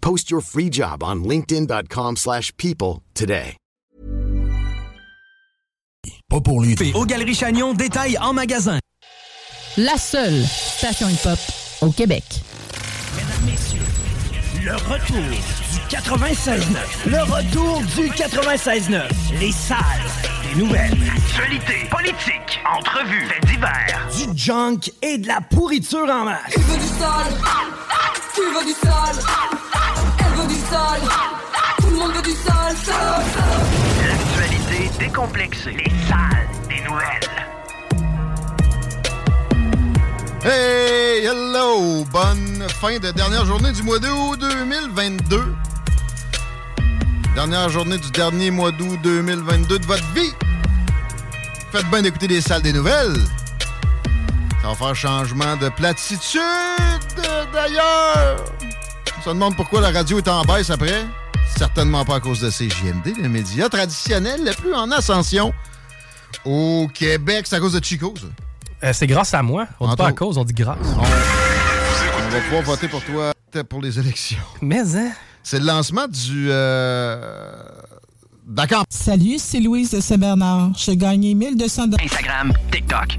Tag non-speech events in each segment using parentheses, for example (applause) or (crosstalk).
Post your free job on linkedin.com/people slash people today. Pas pour les Au Galerie Chagnon, détail en magasin. La seule station hip-hop au Québec. Mesdames, messieurs, le retour du 96.9. Le retour du 96.9. Les salles des nouvelles. Actualité, politique, entrevues, faits divers. Du junk et de la pourriture en masse. Tu veux du sale Tu veux du sale Tout le monde veut du sale sale, sale. L'actualité décomplexée. Les salles des nouvelles. Hey, hello! Bonne fin de dernière journée du mois d'août 2022. Dernière journée du dernier mois d'août 2022 de votre vie. Faites bien d'écouter les salles des nouvelles. Ça va faire changement de platitude, d'ailleurs. On se demande pourquoi la radio est en baisse après. Certainement pas à cause de CJMD, le média traditionnel le plus en ascension au Québec. C'est à cause de Chico, ça. Euh, c'est grâce à moi. On dit pas à cause, on dit grâce. On va pouvoir voter pour toi pour les élections. Mais, hein? C'est le lancement du. Euh... D'accord. Salut, c'est Louise de Saint-Bernard. J'ai gagné 1200 dollars. Instagram, TikTok.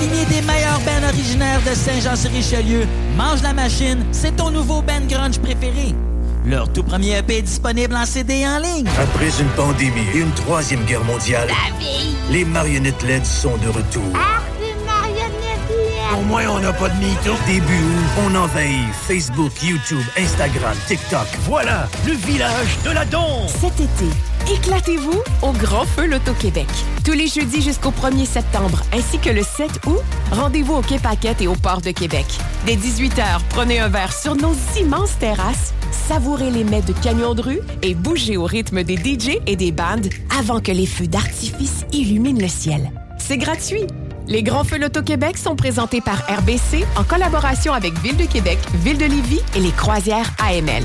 Lignée des meilleurs bands originaires de Saint-Jean-sur-Richelieu, Mange la Machine, c'est ton nouveau band grunge préféré. Leur tout premier EP est disponible en CD et en ligne. Après une pandémie et une troisième guerre mondiale, les marionnettes LED sont de retour. Au moins, on n'a pas de mytho. Début août, on envahit Facebook, YouTube, Instagram, TikTok. Voilà, le village de la danse. Cet été, éclatez-vous au Grand Feu Loto-Québec. Tous les jeudis jusqu'au 1er septembre, ainsi que le 7 août, rendez-vous au Quai Paquette et au Port de Québec. Dès 18h, prenez un verre sur nos immenses terrasses, savourez les mets de camions de rue et bougez au rythme des DJ et des bandes avant que les feux d'artifice illuminent le ciel. C'est gratuit. Les Grands Feux Loto-Québec sont présentés par RBC en collaboration avec Ville de Québec, Ville de Lévis et les croisières AML.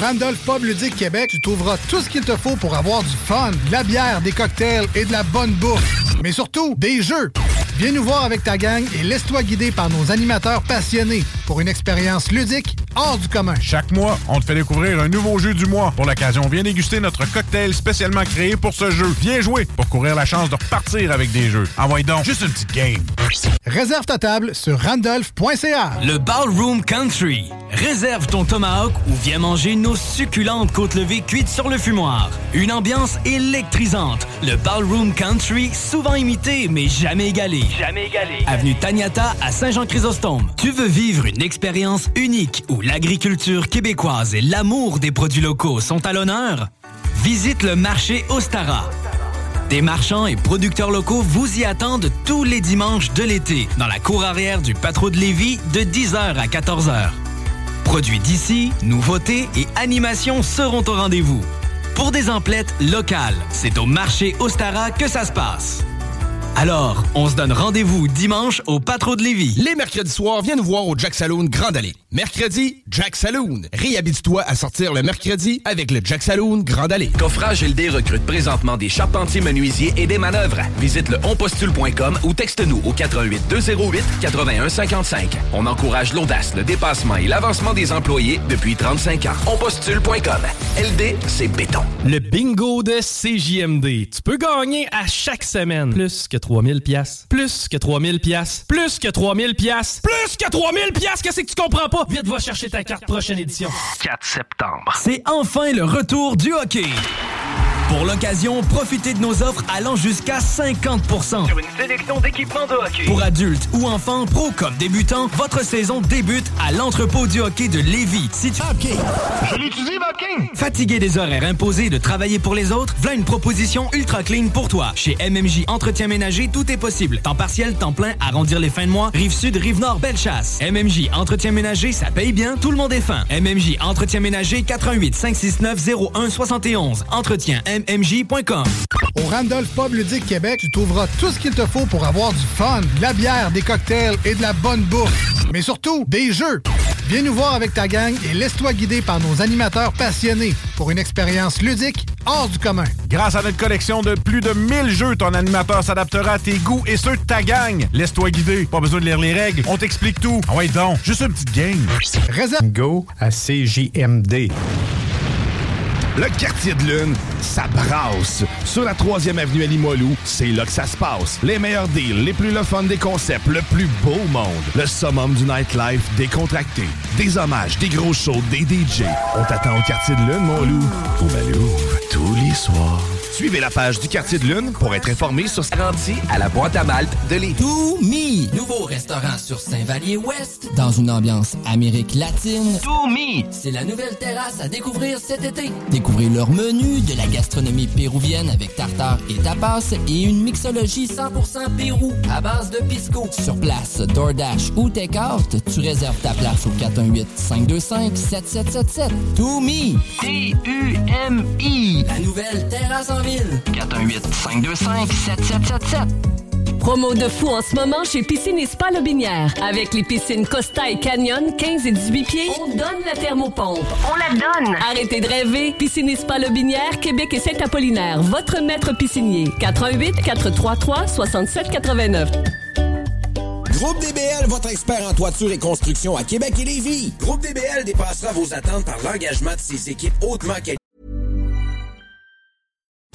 Randolph Pub Ludique Québec, tu trouveras tout ce qu'il te faut pour avoir du fun, de la bière, des cocktails et de la bonne bouffe. Mais surtout, des jeux. Viens nous voir avec ta gang et laisse-toi guider par nos animateurs passionnés pour une expérience ludique hors du commun. Chaque mois, on te fait découvrir un nouveau jeu du mois. Pour l'occasion, viens déguster notre cocktail spécialement créé pour ce jeu. Viens jouer pour courir la chance de repartir avec des jeux. Envoyez donc juste une petite game. Réserve ta table sur randolph.ca. Le Ballroom Country. Réserve ton tomahawk ou viens manger nos succulentes côtes levées cuites sur le fumoir. Une ambiance électrisante. Le Ballroom Country, souvent imité mais jamais égalé. Jamais égalé. Avenue Taniata à Saint-Jean-Chrysostome. Tu veux vivre une expérience unique où l'agriculture québécoise et l'amour des produits locaux sont à l'honneur? Visite le marché Ostara. Des marchands et producteurs locaux vous y attendent tous les dimanches de l'été dans la cour arrière du Patro de Lévis de 10h à 14h. Produits d'ici, nouveautés et animations seront au rendez-vous. Pour des emplettes locales, c'est au marché Ostara que ça se passe. Alors, on se donne rendez-vous dimanche au Patro de Lévis. Les mercredis soirs, viens nous voir au Jack Saloon Grand Allée. Mercredi, Jack Saloon. Réhabite-toi à sortir le mercredi avec le Jack Saloon Grand Allée. Coffrage LD recrute présentement des charpentiers menuisiers et des manœuvres. Visite le onpostule.com ou texte-nous au 88 208 81 55. On encourage l'audace, le dépassement et l'avancement des employés depuis 35 ans. Onpostule.com. LD, c'est béton. Le bingo de CJMD. Tu peux gagner à chaque semaine plus que 3000 pièces, plus que 3000 pièces, plus que 3000 pièces, plus que 3000 pièces. Qu'est-ce que tu comprends pas? Vite va chercher ta carte prochaine édition. 4 septembre. C'est enfin le retour du hockey. Pour l'occasion, profitez de nos offres allant jusqu'à 50% Sur une sélection d'équipements de hockey. Pour adultes ou enfants, pro comme débutants, votre saison débute à l'entrepôt du hockey de Lévis. Si tu... Je l'étudie, King. Fatigué des horaires imposés de travailler pour les autres, voilà une proposition ultra clean pour toi. Chez MMJ Entretien Ménager, tout est possible. Temps partiel, temps plein, arrondir les fins de mois, rive sud, rive nord, belle chasse. MMJ Entretien Ménager, ça paye bien, tout le monde est fin. MMJ Entretien Ménager, 88 569 01 71. Entretien mmj.com. Au Randolph Pub Ludique Québec, tu trouveras tout ce qu'il te faut pour avoir du fun, de la bière, des cocktails et de la bonne bouffe. Mais surtout, des jeux. Viens nous voir avec ta gang et laisse-toi guider par nos animateurs passionnés pour une expérience ludique hors du commun. Grâce à notre collection de plus de 1000 jeux, ton animateur s'adaptera à tes goûts et ceux de ta gang. Laisse-toi guider. Pas besoin de lire les règles. On t'explique tout. Ah ouais, donc. Juste une petite game. Réserve. Go à CJMD. Le quartier de lune, ça brasse. Sur la 3e avenue à Limoilou, c'est là que ça se passe. Les meilleurs deals, les plus le fun des concepts, le plus beau monde. Le summum du nightlife décontracté. Des hommages, des gros shows, des DJ. On t'attend au quartier de lune, mon loup. Au Malou, tous les soirs. Suivez la page du quartier de lune pour être informé sur ce Garantie à la boîte à malte de l'île. To Me, nouveau restaurant sur Saint-Vallier-Ouest, dans une ambiance Amérique latine. To Me, c'est la nouvelle terrasse à découvrir cet été. Découvrez leur menu, de la gastronomie péruvienne avec tartare et tapas et une mixologie 100% Pérou à base de pisco. Sur place, DoorDash ou Takeout, tu réserves ta place au 418-525-7777. To Me, T-U-M-I. la nouvelle terrasse en ville. 418-525-7777. Promo de fou en ce moment chez Piscine et Spa Lobinière. Avec les piscines Costa et Canyon, 15 et 18 pieds, on donne la thermopompe. On la donne. Arrêtez de rêver. Piscine et Spa Lobinière, Québec et Saint-Apollinaire. Votre maître piscinier. 88 433 67 89. Groupe DBL, votre expert en toiture et construction à Québec et Lévis. Groupe DBL dépassera vos attentes par l'engagement de ses équipes hautement qualifiées.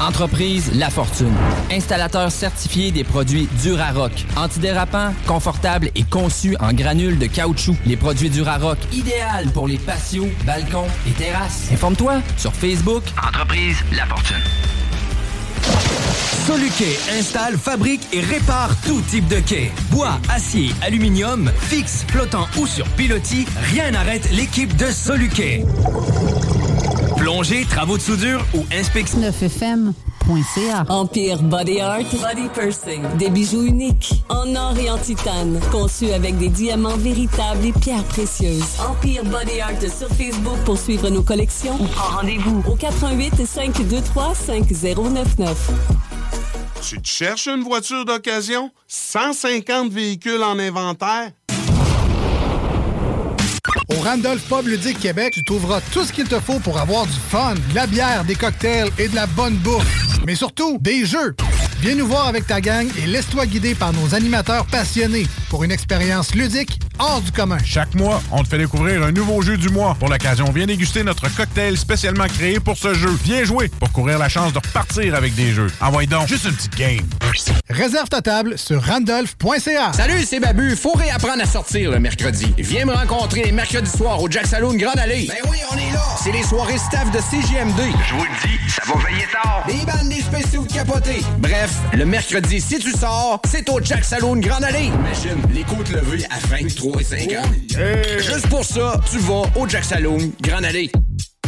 Entreprise La Fortune. Installateur certifié des produits Durarock. Antidérapant, confortable et conçu en granules de caoutchouc. Les produits Durarock, idéal pour les patios, balcons et terrasses. Informe-toi sur Facebook. Entreprise La Fortune. Soluquet installe, fabrique et répare tout type de quai. Bois, acier, aluminium, fixe, flottant ou sur pilotis, rien n'arrête l'équipe de Soluquet. Plongée, travaux de soudure ou inspection. 9fm.ca. Empire Body Art, Body Pursing. Des bijoux uniques, en or et en titane, conçus avec des diamants véritables et pierres précieuses. Empire Body Art sur Facebook pour suivre nos collections ou prends rendez-vous au 88 523 5099. Tu te cherches une voiture d'occasion? 150 véhicules en inventaire? Au Randolph Pub Ludique Québec, tu trouveras tout ce qu'il te faut pour avoir du fun, de la bière, des cocktails et de la bonne bouffe. Mais surtout, des jeux. Viens nous voir avec ta gang et laisse-toi guider par nos animateurs passionnés pour une expérience ludique hors du commun. Chaque mois, on te fait découvrir un nouveau jeu du mois. Pour l'occasion, viens déguster notre cocktail spécialement créé pour ce jeu. Viens jouer pour courir la chance de repartir avec des jeux. Envoie donc juste une petite game. Réserve ta table sur randolph.ca. Salut, c'est Babu. Faut réapprendre à sortir le mercredi. Viens me rencontrer mercredi soir au Jack Saloon Grande Allée. Ben oui, on est là. C'est les soirées staff de CGMD. Je vous le dis, ça va veiller tard. Des bandes, des spéciaux de capotés. Bref, le mercredi, si tu sors, c'est au Jack Saloon Grande Allée. Imagine, les côtes levées à 23 et 50. Juste pour ça, tu vas au Jack Saloon Grande Allée.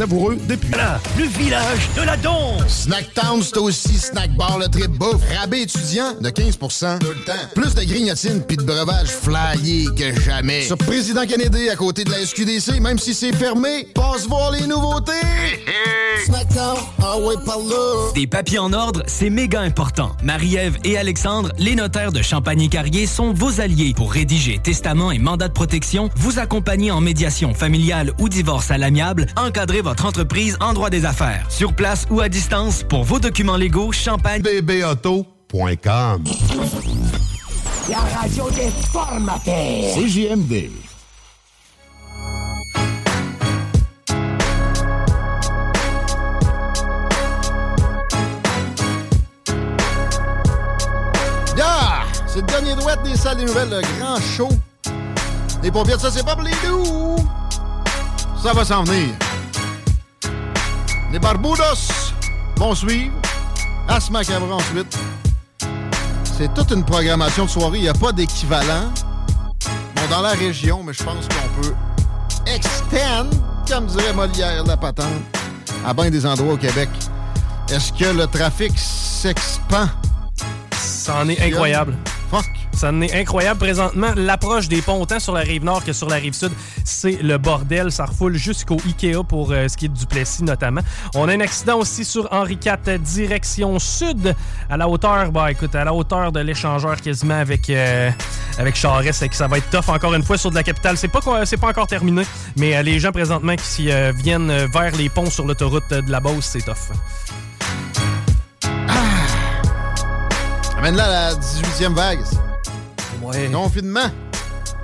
savoureux depuis. le village de la danse. Snacktown, c'est aussi snack bar le trip bouffe. Rabais étudiant de 15 Tout le temps. Plus de grignotines puis de breuvages flyés que jamais. Sur Président Kennedy, à côté de la SQDC, même si c'est fermé, passe voir les nouveautés. Snacktown, ah ouais, par là. Des papiers en ordre, c'est méga important. Marie-Ève et Alexandre, les notaires de Champagny-Carrier, sont vos alliés pour rédiger testament et mandat de protection, vous accompagner en médiation familiale ou divorce à l'amiable, encadrer votre entreprise en droit des affaires. Sur place ou à distance, pour vos documents légaux, Champagne... bbauto.com La radio des formateurs. CJMD. Yeah! C'est le dernier douette des salles des nouvelles, le grand show. Les pompiers de ça, c'est pas pour les doux. Ça va s'en venir. Les Barbudos vont suivre. As Macabre ensuite. C'est toute une programmation de soirée. Il n'y a pas d'équivalent. Bon, dans la région, mais je pense qu'on peut extend, comme dirait Molière, la patente, à bien des endroits au Québec. Est-ce que le trafic s'expand? C'en est incroyable. Ça en est incroyable. Présentement, l'approche des ponts, autant sur la rive nord que sur la rive sud, c'est le bordel. Ça refoule jusqu'au Ikea pour euh, ce qui est du Plessis notamment. On a un accident aussi sur Henri IV, direction sud, à la hauteur, bah écoute, à la hauteur de l'échangeur quasiment avec, euh, avec Charest. Que ça va être tough encore une fois sur de la capitale. C'est pas, pas encore terminé, mais euh, les gens présentement qui euh, viennent vers les ponts sur l'autoroute de la Beauce, c'est tough. Amène-la à la 18e vague. Ça. Confinement.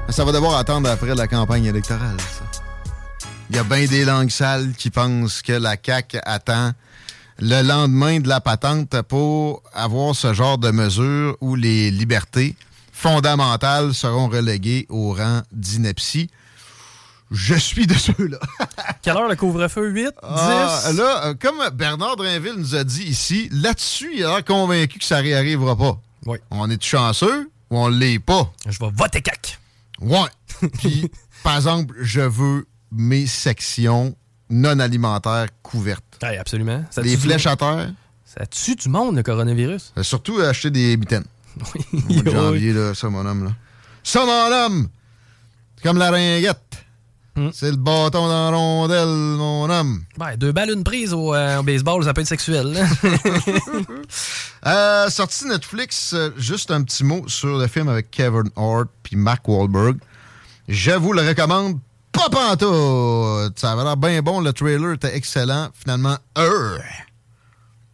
Ça va devoir attendre après la campagne électorale, ça. Il y a bien des langues sales qui pensent que la CAQ attend le lendemain de la patente pour avoir ce genre de mesures où les libertés fondamentales seront reléguées au rang d'ineptie. Je suis de ceux-là. (laughs) Quelle heure le couvre-feu? 8? 10? Ah, là, euh, comme Bernard Drinville nous a dit ici, là-dessus, il a l'air convaincu que ça réarrivera pas. Oui. On est chanceux ou on l'est pas? Je vais voter cac. Ouais. Puis, (laughs) par exemple, je veux mes sections non alimentaires couvertes. Oui, absolument. Ça Les flèches à terre. Ça tue du monde, le coronavirus. Euh, Surtout acheter des mitaines. Oui. Au mois de (laughs) janvier, là, ça, mon homme. Là. Ça, mon homme! C'est comme la ringuette. Hmm. C'est le bâton dans la rondelle, mon homme. Ben, deux balles, une prise au, euh, au baseball, ça peut être sexuel. (laughs) Euh, sorti Netflix, euh, juste un petit mot sur le film avec Kevin Hart puis Mark Wahlberg. Je vous le recommande pas pantoute. Ça avait l'air bien bon, le trailer était excellent. Finalement, euh,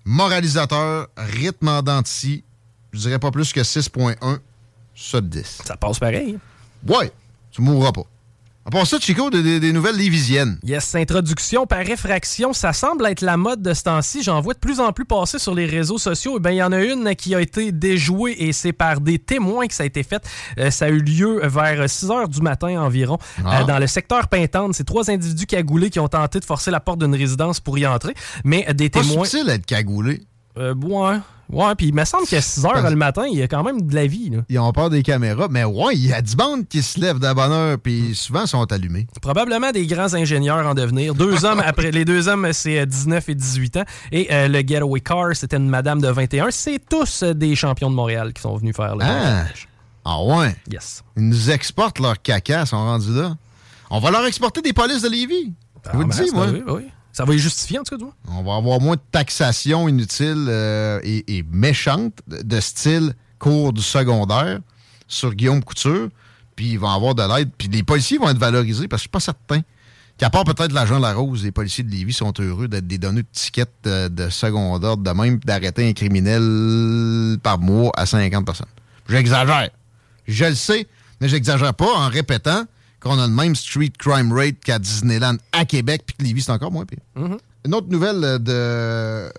moralisateur, rythme en dents de scie, je dirais pas plus que 6.1 sur 10. Ça passe pareil. Ouais, tu mourras pas. À part ça, Chico, des, nouvelles lévisiennes. Yes, introduction par réfraction, ça semble être la mode de ce temps-ci. J'en vois de plus en plus passer sur les réseaux sociaux. Eh bien, il y en a une qui a été déjouée et c'est par des témoins que ça a été fait. Euh, ça a eu lieu vers 6 heures du matin environ Ah. euh, dans le secteur Pintante. C'est trois individus cagoulés qui ont tenté de forcer la porte d'une résidence pour y entrer, mais euh, des Pas témoins... subtil d'être cagoulé. Euh, ouais, ouais, puis il me semble qu'à 6 heures le matin, il y a quand même de la vie. Là. Ils ont peur des caméras, mais ouais, il y a du monde qui se lève de bonne heure, puis souvent sont allumés. Probablement des grands ingénieurs en devenir. Deux hommes, (laughs) après les deux hommes, c'est euh, 19 et 18 ans. Et euh, le Getaway Car, c'était une madame de 21. C'est tous euh, des champions de Montréal qui sont venus faire le Ah, ah ouais? Yes. Ils nous exportent leur caca, sont rendus là. On va leur exporter des polices de Lévis. Je vous le ben, dis, moi. vrai, oui. Ça va les justifier, en tout cas, du moins. On va avoir moins de taxation inutile euh, et, méchante de, style cours du secondaire sur Guillaume Couture. Puis ils vont avoir de l'aide. Puis les policiers vont être valorisés parce que je suis pas certain qu'à part peut-être l'agent Larose, les policiers de Lévis sont heureux d'être des donneurs de tickets de, de second ordre, de même d'arrêter un criminel par mois à 50 personnes. J'exagère. Je le sais, mais j'exagère pas en répétant qu'on a le même street crime rate qu'à Disneyland à Québec, puis que Lévis, c'est encore moins pire. Une autre nouvelle euh, de euh,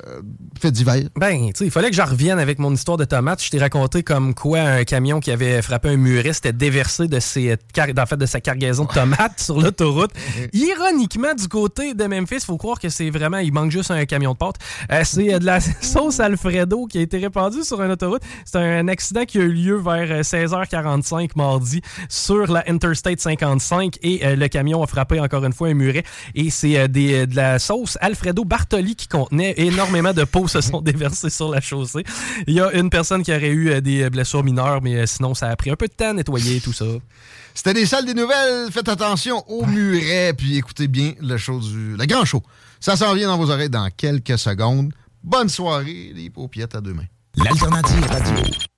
fait divers. Ben, tu sais, il fallait que j'en revienne avec mon histoire de tomates. Je t'ai raconté comme quoi un camion qui avait frappé un muret s'était déversé de, ses, euh, car- en fait, de sa cargaison de tomates sur l'autoroute. (laughs) Ironiquement, du côté de Memphis, il faut croire que c'est vraiment, il manque juste un camion de pâte. Euh, c'est de la (laughs) sauce Alfredo qui a été répandue sur une autoroute. C'est un accident qui a eu lieu vers euh, 16h45 mardi sur la Interstate 55 et euh, le camion a frappé encore une fois un muret. Et c'est euh, des, de la sauce Alfredo Bartoli qui contenait énormément de pots se sont déversés sur la chaussée. Il y a une personne qui aurait eu euh, des blessures mineures, mais euh, sinon ça a pris un peu de temps à nettoyer tout ça. C'était des salles des nouvelles. Faites attention au muret, puis écoutez bien le show du. Le grand show. Ça s'en vient dans vos oreilles dans quelques secondes. Bonne soirée, les paupiettes à demain. L'alternative radio.